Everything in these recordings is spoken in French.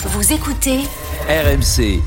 Vous écoutez RMC.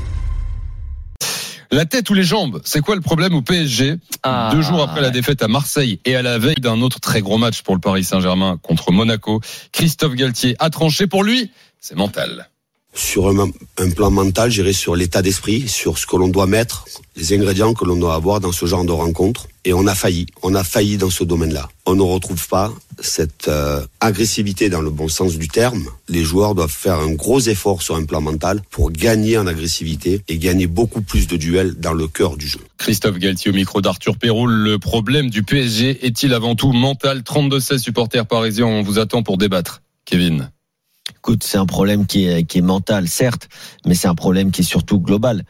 La tête ou les jambes, c'est quoi le problème au PSG Ah, Deux jours après la défaite à Marseille et à la veille d'un autre très gros match pour le Paris Saint-Germain contre Monaco, Christophe Galtier a tranché pour lui, c'est mental. Sur un, plan mental, j'irai sur l'état d'esprit, sur ce que l'on doit mettre, les ingrédients que l'on doit avoir dans ce genre de rencontre. Et on a failli, on a failli dans ce domaine-là. On ne retrouve pas cette euh, agressivité dans le bon sens du terme. Les joueurs doivent faire un gros effort sur un plan mental pour gagner en agressivité et gagner beaucoup plus de duels dans le cœur du jeu. Christophe Galtier au micro d'Arthur Péroul. Le problème du PSG est-il avant tout mental? 32-16 supporters parisiens, on vous attend pour débattre. Kevin. Écoute, c'est un problème qui est, qui est mental, certes, mais c'est un problème qui est surtout global.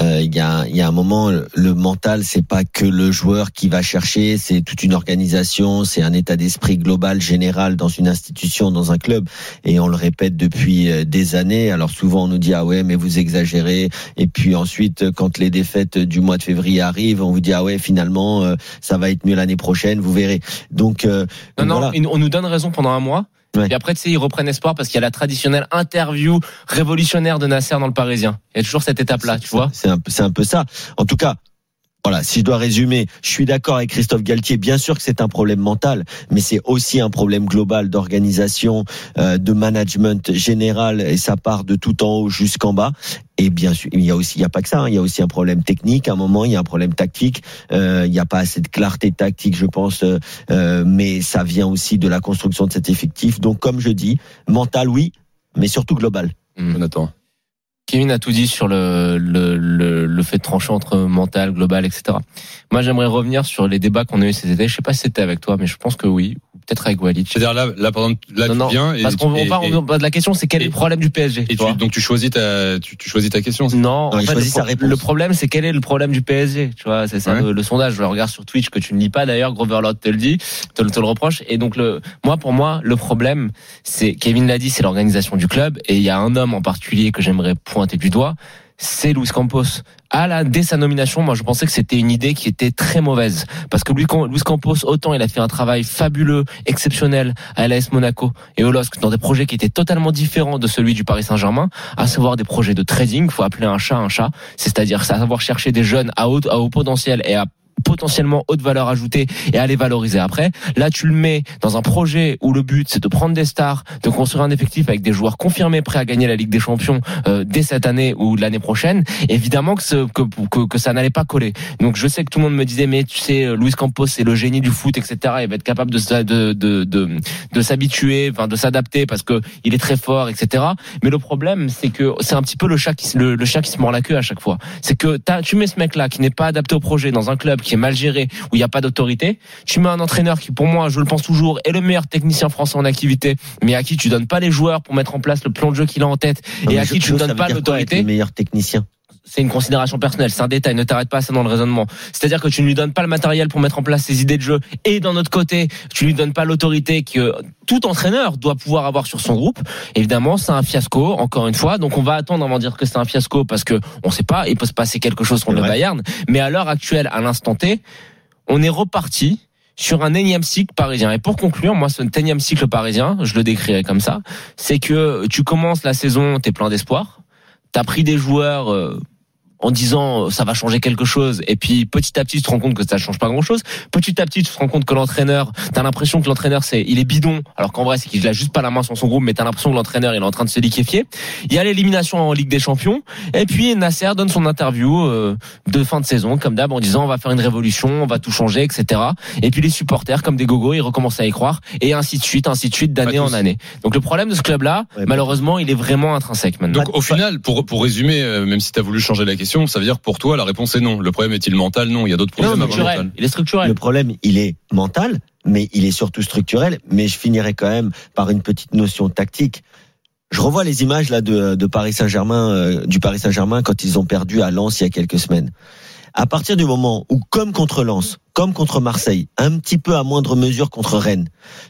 Euh, Il y, a, il y a un moment, le mental, c'est pas que le joueur qui va chercher, c'est toute une organisation, c'est un état d'esprit global, général dans une institution, dans un club. Et on le répète depuis euh, des années. Alors souvent, on nous dit ah ouais, mais vous exagérez. Et puis ensuite, quand les défaites du mois de février arrivent, on vous dit ah ouais, finalement, euh, ça va être mieux l'année prochaine, vous verrez. Donc, euh, Non, non, voilà. on nous donne raison pendant un mois. Ouais. Et après, tu sais, ils reprennent espoir parce qu'il y a la traditionnelle interview révolutionnaire de Nasser dans le Parisien. Il y a toujours cette étape-là, tu vois. C'est un, un peu ça. En tout cas, voilà, si je dois résumer, je suis d'accord avec Christophe Galtier. Bien sûr que c'est un problème mental, mais c'est aussi un problème global d'organisation, euh, de management général, et ça part de tout en haut jusqu'en bas. Et bien sûr, il y a aussi, il y a pas que ça. hein, il y a aussi un problème technique. À un moment, il y a un problème tactique. Euh, il n'y a pas assez de clarté tactique, je pense. euh, euh, mais ça vient aussi de la construction de cet effectif. Donc, comme je dis, mental, oui, mais surtout global. Jonathan. Kevin a tout dit sur le, le, le, le fait de trancher entre mental, global, etc. Moi, j'aimerais revenir sur les débats qu'on a eu cet été. Je sais pas si c'était avec toi, mais je pense que oui. Peut-être avec Walid. C'est-à-dire là, là, par exemple, là, Non, tu non, viens et, parce qu'on et- on part, on- la question, c'est quel est le problème du PSG et tu tu- donc tu choisis ta, tu, tu choisis ta question. Non, Non, en fait, choisit le, sa réponse. le problème, c'est quel est le problème du PSG Tu vois, c'est ça Ouais. le, le sondage. Je le regarde sur Twitch que tu ne lis pas d'ailleurs. Groverlord te le dit, te, le- te le reproche. Et donc, le, moi, pour moi, le problème, c'est Kevin l'a dit, c'est l'organisation du club. Et il y a un homme en particulier que j'aimerais pointer du doigt, c'est Luis Campos. À la, dès sa nomination, moi, je pensais que c'était une idée qui était très mauvaise. Parce que Luis Campos, autant il a fait un travail fabuleux, exceptionnel à l'AS Monaco et au LOSC dans des projets qui étaient totalement différents de celui du Paris Saint-Germain, à savoir des projets de trading, faut appeler un chat un chat, c'est-à-dire savoir chercher des jeunes à haut, à haut potentiel et à potentiellement haute valeur ajoutée et à les valoriser après. Là, tu le mets dans un projet où le but c'est de prendre des stars, de construire un effectif avec des joueurs confirmés prêts à gagner la Ligue des Champions euh, dès cette année ou l'année prochaine. Évidemment que, ce, que, que, que ça n'allait pas coller. Donc je sais que tout le monde me disait mais tu sais euh, Luis Campos c'est le génie du foot etc. Il va être capable de de de de, s'habituer, enfin de s'adapter parce que il est très fort etc. Mais le problème c'est que c'est un petit peu le chat qui le, le chat qui se mord la queue à chaque fois. C'est que tu mets ce mec là qui n'est pas adapté au projet dans un club est mal géré où il n'y a pas d'autorité. Tu mets un entraîneur qui pour moi je le pense toujours est le meilleur technicien français en activité, mais à qui tu donnes pas les joueurs pour mettre en place le plan de jeu qu'il a en tête Non, et à qui tu ne donnes pas l'autorité Le meilleur technicien? C'est une considération personnelle, c'est un détail, ne t'arrête pas ça dans le raisonnement. C'est-à-dire que tu ne lui donnes pas le matériel pour mettre en place ses idées de jeu et d'un autre côté, tu lui donnes pas l'autorité que tout entraîneur doit pouvoir avoir sur son groupe. Évidemment, c'est un fiasco, encore une fois. Donc on va attendre avant de dire que c'est un fiasco parce que on sait pas, il peut se passer quelque chose contre le. Bayern. Mais à l'heure actuelle, à l'instant T, on est reparti sur un énième cycle parisien. Et pour conclure, moi, ce énième cycle parisien, je le décrirais comme ça, c'est que tu commences la saison, t'es plein d'espoir, t'as pris des joueurs euh, en disant euh, ça va changer quelque chose. Et puis petit à petit tu te rends compte que ça change pas grand chose petit à petit tu te rends compte que l'entraîneur t'as l'impression que l'entraîneur c'est il est bidon. Alors qu'en vrai c'est qu'il a juste pas la main sur son groupe mais t'as l'impression que l'entraîneur il est en train de se liquéfier. Il y a l'élimination en Ligue des Champions. Et puis Nasser donne son interview euh, de fin de saison comme d'hab en disant on va faire une révolution on va tout changer etc et puis les supporters comme des gogos ils recommencent à y croire. Et ainsi de suite ainsi de suite d'année en année. Donc le problème de ce club là Ouais, malheureusement il est vraiment intrinsèque maintenant. Donc au final, pour, pour résumer, euh, même si tu as voulu changer la question, ça veut dire pour toi la réponse est non. Le problème est-il mental? Non, il y a d'autres problèmes avant le structurel mental. il est structurel Le problème, il est mental, mais il est surtout structurel. Mais je finirai quand même par une petite notion tactique. Je revois les images là de, de Paris Saint-Germain, euh, du Paris Saint-Germain quand ils ont perdu à Lens il y a quelques semaines. À partir du moment où, comme contre Lens, comme contre Marseille, un petit peu à moindre mesure contre Rennes,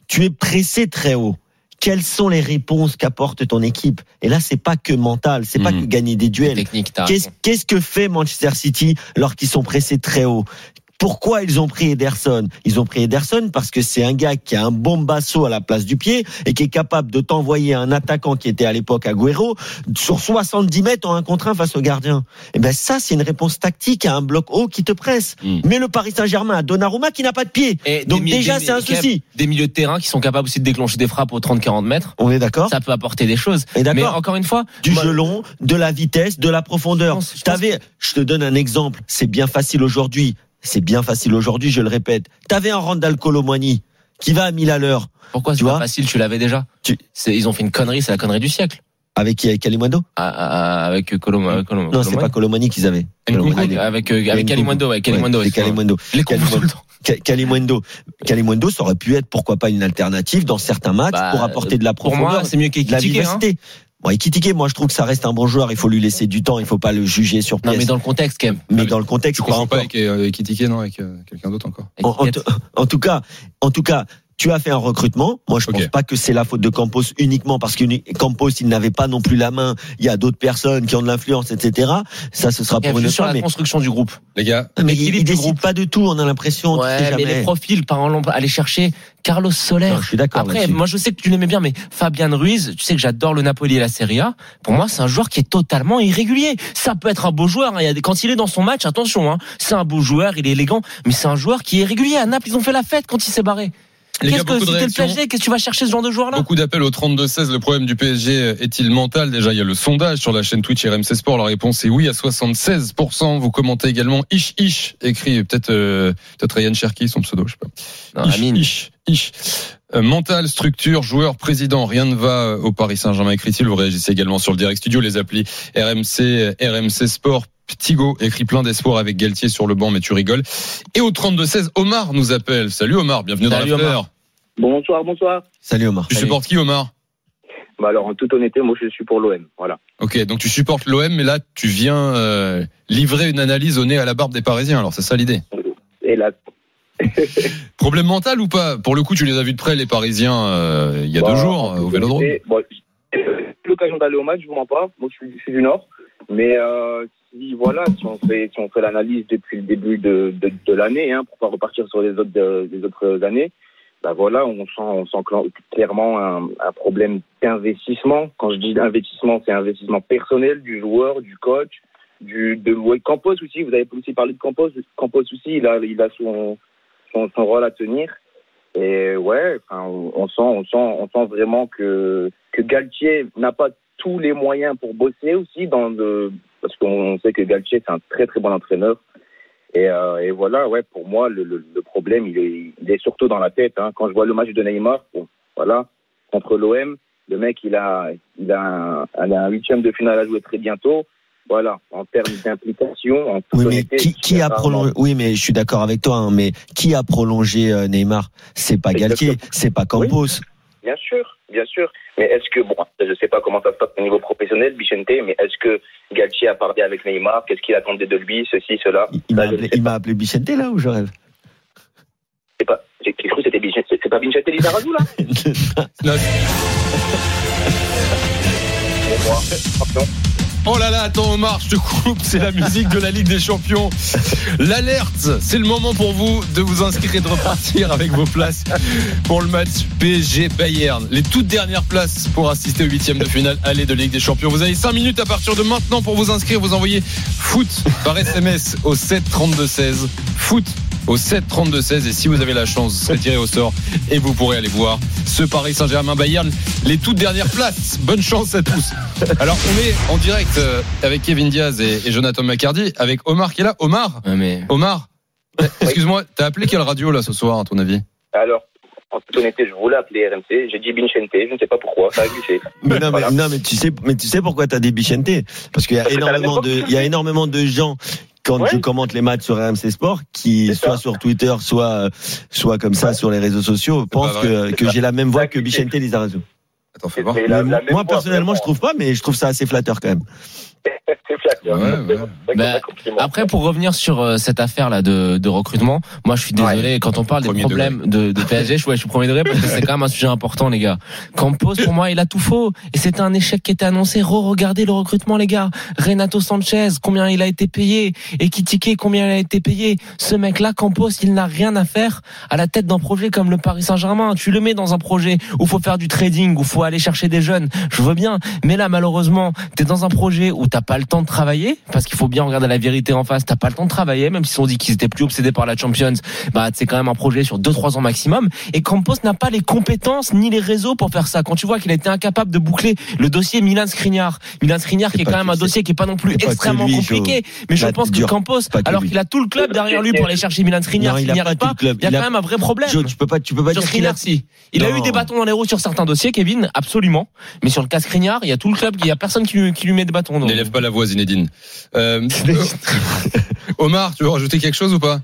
tu es pressé très haut. Quelles sont les réponses qu'apporte ton équipe? Et là, c'est pas que mental, c'est pas Mhm. que gagner des duels. qu'est-ce que fait Manchester City lorsqu'ils sont pressés très haut? Pourquoi ils ont pris Ederson? Ils ont pris Ederson parce que c'est un gars qui a un bon basso à la place du pied et qui est capable de t'envoyer un attaquant qui était à l'époque Agüero sur 70 mètres en un contre un face au gardien. Et ben ça, c'est une réponse tactique à un bloc haut qui te presse. Mm. Mais le Paris Saint-Germain a Donnarumma qui n'a pas de pied. Et Donc des déjà, c'est un souci. Des milieux de terrain qui sont capables aussi de déclencher des frappes aux 30-40 mètres. On est d'accord Ça peut apporter des choses. Et Mais d'accord. encore une fois, du moi- jeu long, de la vitesse, de la profondeur. Je pense- je T'avais, je te donne un exemple. C'est bien facile aujourd'hui. C'est bien facile aujourd'hui, je le répète. T'avais un Randall Colomwani qui va à 1000 à l'heure. pourquoi c'est pas facile Tu l'avais déjà. Tu- Ils ont fait une connerie, c'est la connerie du siècle. Avec qui Avec Kalimundo Ah, ah, ah, Avec Colom. Colom Non, c'est pas Colomani qu'ils avaient. Colomani. Avec, euh, avec Kalimundo. Ouais. Les temps. Ka- Kalimundo. Kalimundo, ça aurait pu être pourquoi pas une alternative dans certains matchs Bah, pour apporter de la Pour profondeur, moi, c'est mieux de la. Hein. Bon, Ekitike, moi je trouve que ça reste un bon joueur. Il faut lui laisser du temps. Il faut pas le juger sur Non, pièce. mais dans le contexte, quand même. Mais dans le contexte, Tu pas pas encore. avec, euh, avec Ekitike, non, avec euh, quelqu'un d'autre encore. En, en t- en tout cas, en tout cas, tu as fait un recrutement. Moi, je Ok. pense pas que c'est la faute de Campos uniquement parce que Campos, il n'avait pas non plus la main. Il y a d'autres personnes qui ont de l'influence, etc. Ça, ce sera pour une autre sur fois. la Mais, construction du groupe. Les gars, mais il, il décide groupe. pas de tout. On a l'impression. tu sais Ouais, mais jamais. les profils, par exemple, aller chercher Carlos Soler. Non, je suis d'accord Après, moi, je sais que tu l'aimais bien, mais Fabian Ruiz, tu sais que j'adore le Napoli et la Serie A. Pour moi, c'est un joueur qui est totalement irrégulier. Ça peut être un beau joueur. hein. Quand il est dans son match, attention, hein. c'est un beau joueur, il est élégant, mais c'est un joueur qui est régulier. À Naples, ils ont fait la fête quand il s'est barré. Qu'est-ce que t'es le. PSG, qu'est-ce que tu vas chercher ce genre de joueur-là? Beaucoup d'appels au 32-16. Le problème du PSG est-il mental? Déjà, il y a le sondage sur la chaîne Twitch RMC Sport. La réponse est oui à 76%. Vous commentez également Ish Ish, écrit peut-être euh, peut-être Ryan Cherki, son pseudo, je sais pas. Non, Ish, Amine. Ish, Ish. Euh, mental, structure, joueur, président, rien ne va euh, au Paris Saint-Germain, écrit-il. Vous réagissez également sur le direct studio, les applis RMC, euh, RMC Sport. Tigo écrit plein d'espoir avec Galtier sur le banc, mais tu rigoles. Et au 32-16, Omar nous appelle. Salut Omar, bienvenue Salut, dans. Omar. Bonsoir, bonsoir. Salut Omar. Tu Salut. supportes qui Omar? Bah alors, en toute honnêteté, moi, je suis pour l'OM. Voilà. Ok, donc tu supportes l'OM, mais là tu viens euh, livrer une analyse au nez à la barbe des Parisiens. Alors c'est ça l'idée? Là, Problème mental ou pas? Pour le coup, tu les as vus de près les Parisiens euh, il y a bah, deux jours en euh, au Vélodrome. bon, j'ai eu l'occasion d'aller au match, je vous mens pas. Moi, je suis, je suis du Nord. Mais euh, si voilà, si on fait, si on fait l'analyse depuis le début de, de, de l'année, hein, pour pas repartir sur les autres, euh, les autres années, bah voilà, on sent, on sent cla- clairement un, un problème d'investissement. Quand je dis investissement, c'est investissement personnel du joueur, du coach, du de ouais, Campos aussi. Vous avez aussi parlé de Campos. Campos aussi, il a, il a son, son, son rôle à tenir. Et ouais, enfin, on sent, on sent, on sent vraiment que que Galtier n'a pas tous les moyens pour bosser aussi dans le parce qu'on sait que Galtier c'est un très très bon entraîneur. Et, euh, et voilà, ouais, pour moi le, le, le problème il est, il est surtout dans la tête. Hein. Quand je vois le match de Neymar, bon, voilà, contre l'OM, le mec il a il a un, huitième de finale à jouer très bientôt. Voilà, en termes d'implication, en Oui, mais qui, a prolongé Oui, mais je suis d'accord avec toi. hein, mais qui a prolongé euh, Neymar? C'est pas Galtier, c'est pas Campos. Bien sûr, bien sûr. Mais est-ce que, bon, je ne sais pas comment ça se passe au niveau professionnel, Bichente, mais est-ce que Galtier a parlé avec Neymar? Qu'est-ce qu'il attendait de lui? Ceci, cela? Il- Il m'a appelé, appelé Bichente là ou je rêve? Sais pas. J'ai cru que c'était Bichente. C'est pas Bichente Lizarazu, là? Pour moi, attention. Oh là là, attends Omar, je te coupe, c'est la musique de la Ligue des Champions. L'alerte, c'est le moment pour vous de vous inscrire et de repartir avec vos places pour le match PSG Bayern. Les toutes dernières places pour assister au huitième de finale aller de Ligue des Champions. Vous avez 5 minutes à partir de maintenant pour vous inscrire. Vous envoyez foot par SMS au 7 32 16. Foot au 7 32 16 et si vous avez la chance, vous serez tiré au sort et vous pourrez aller voir ce Paris Saint-Germain Bayern les toutes dernières places. Bonne chance à tous. Alors on est en direct euh, avec Kevin Diaz et, et Jonathan McCardy avec Omar qui est là. Omar, Ouais, mais Omar, excuse-moi, t'as appelé quelle radio là ce soir à ton avis? Alors, en toute honnêteté, je voulais appeler RMC. J'ai dit Bichente. Je ne sais pas pourquoi. Ça a glissé. Mais non, mais, Voilà. non, mais tu sais, mais tu sais pourquoi t'as des Bichente? Parce qu'il y a Parce énormément de, il y a énormément de gens quand Ouais. je commente les matchs sur RMC Sport, qui soit ça. sur Twitter, soit soit comme ça Ouais. sur les réseaux sociaux, pensent pas que, que j'ai la même voix que Bichente Lizarazu. Attends, fais voir. La- la moi, voix, personnellement, je trouve pas, mais je trouve ça assez flatteur quand même. C'est flatteur. Ouais, C'est ouais. vrai que Bah. Après, pour revenir sur euh, cette affaire-là de, de recrutement, moi, je suis désolé quand on parle des problèmes de, de PSG. Je, ouais, je suis premier degré parce que c'est quand même un sujet important, les gars. Campos, pour moi, il a tout faux et c'était un échec qui était annoncé. Re-regardez le recrutement, les gars. Renato Sanchez, combien il a été payé et Kitike, combien il a été payé. Ce mec-là, Campos, il n'a rien à faire à la tête d'un projet comme le Paris Saint-Germain. Tu le mets dans un projet où faut faire du trading, où faut aller chercher des jeunes. Je veux bien, mais là, malheureusement, t'es dans un projet où t'as pas le temps de travailler parce qu'il faut bien regarder la vérité en face. T'as pas le temps de travailler, même s'ils ont dit qu'ils étaient plus obsédés par la Champions. Bah, c'est quand même un projet sur 2-3 ans maximum. Et Campos n'a pas les compétences ni les réseaux pour faire ça. Quand tu vois qu'il a été incapable de boucler le dossier Milan Skriniar, Milan Skriniar qui est quand même un dossier qui est pas non plus extrêmement lui, compliqué. Mais je pense que. Campos, que alors qu'il a tout le club derrière lui pour aller chercher Milan Skriniar, Non, il n'y arrive pas, il y a Il a- quand même un vrai problème. Joe, tu peux pas, tu peux pas Sur dire. Skriniar, si. Il a eu des bâtons dans les roues sur certains dossiers, Kevin, absolument. Mais sur le cas Skriniar, il y a tout le club, il y a personne qui lui, qui lui met des bâtons. dans pas la voix, Zinedine. Euh, Omar, tu veux rajouter quelque chose ou pas?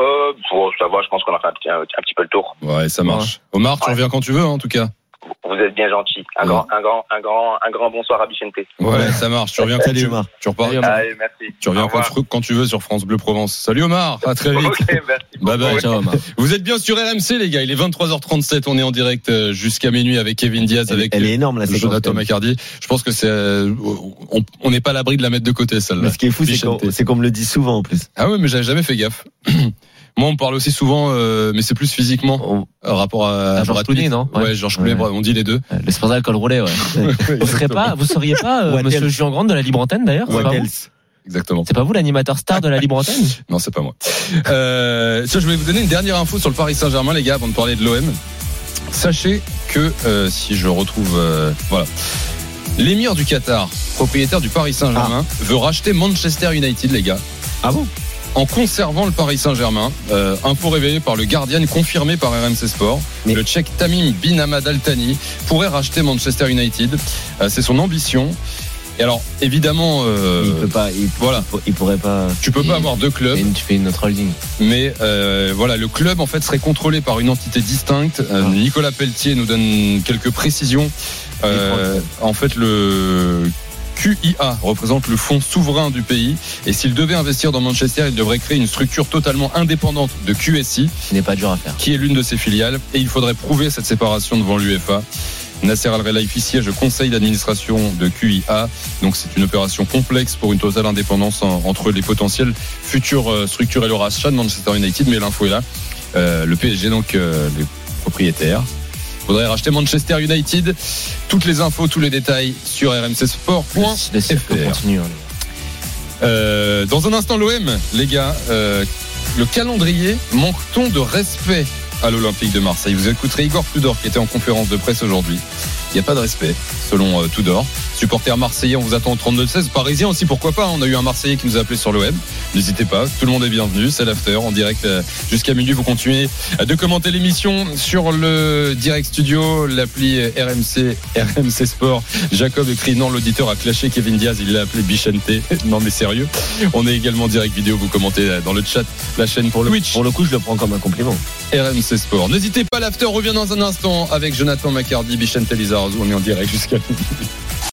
Euh, bon, ça va, je pense qu'on a fait un petit, un, un petit peu le tour. Ouais, ça marche. Omar, tu Ouais. reviens quand tu veux, hein, en tout cas. Vous êtes bien gentil. Un Ouais. grand, un grand, un grand, un grand bonsoir à Bichente. Ouais, ça marche. Tu reviens Salut, tu, Omar. tu repars. Allez, merci. Tu reviens quand, revoir. quand tu veux sur France Bleu Provence. Salut Omar, à très vite. Merci. Bye bye. Ciao, Omar. Vous êtes bien sur RMC les gars, il est 23h37, on est en direct euh, jusqu'à minuit avec Kevin Diaz, Elle, avec elle est énorme la séquence. Jonathan McCardy. Je pense que c'est euh, on n'est pas à l'abri de la mettre de côté celle-là. Mais ce qui est fou, c'est qu'on Bichente. c'est qu'on me le dit souvent en plus. Ah ouais, mais j'avais jamais fait gaffe. Moi, on parle aussi souvent, euh, mais c'est plus physiquement, On- euh, rapport à, À Georges. Clooney, non? Ouais, Ouais. Georges Clooney, Ouais. on dit les deux. Le sponsor col roulé, ouais. Vous serez pas, vous seriez pas, euh, monsieur Jean Grande de la Libre Antenne d'ailleurs? C'est pas, Wattels. vous? Exactement. C'est pas vous l'animateur star de la Libre Antenne? Non, c'est pas moi. Euh, ça, je vais vous donner une dernière info sur le Paris Saint-Germain, les gars, avant de parler de l'OM. Sachez que euh, si je retrouve, euh, voilà, l'émir du Qatar, propriétaire du Paris Saint-Germain, veut racheter Manchester United, les gars. Ah bon? En conservant le Paris Saint-Germain, euh, info révélée par le Guardian, confirmé par RMC Sport, Mais- le Tchèque Tamim Bin Hamad Al Thani pourrait racheter Manchester United. Euh, C'est son ambition. Et alors, évidemment, euh, Il peut pas. Il, voilà. il pourrait pas. tu peux pas avoir deux clubs. Et Tu fais une autre holding. Mais euh, voilà, le club en fait serait contrôlé par une entité distincte. Euh, Ah. Nicolas Pelletier nous donne quelques précisions. En fait, le QIA représente le fonds souverain du pays et s'il devait investir dans Manchester, il devrait créer une structure totalement indépendante de QSI, Ce n'est pas dur à faire. qui est l'une de ses filiales, et il faudrait prouver cette séparation devant l'UEFA. Nasser Al-Khelaifi siège conseil d'administration de QIA. Donc c'est une opération complexe pour une totale indépendance en- entre les potentielles futures euh, structures et le rachat de Manchester United. Mais l'info est là. Euh, le PSG, donc euh, les propriétaires, faudrait racheter Manchester United. Toutes les infos, tous les détails sur rmcsport.fr. Euh, dans un instant, l'OM, les gars, euh, le calendrier, manque-t-on de respect à l'Olympique de Marseille? Vous écouterez Igor Tudor qui était en conférence de presse aujourd'hui. Il n'y a pas de respect, selon euh, Tudor. Supporter marseillais, on vous attend au 32-16. Parisien aussi, pourquoi pas On a eu un Marseillais qui nous a appelé sur l'OM. N'hésitez pas, tout le monde est bienvenu. C'est l'after en direct euh, jusqu'à minuit. Vous continuez euh, de commenter l'émission sur le direct studio, l'appli euh, RMC, RMC Sport. Jacob écrit non, l'auditeur a clashé Kevin Diaz, il l'a appelé Bichente. non mais sérieux. On est également en direct vidéo, vous commentez dans le chat la chaîne Pour le, Twitch. pour le coup, je le prends comme un compliment. RMC Sport. N'hésitez pas, l'after revient dans un instant avec Jonathan McCardy, Bichente Lizarazu. On est en direct jusqu'à minuit.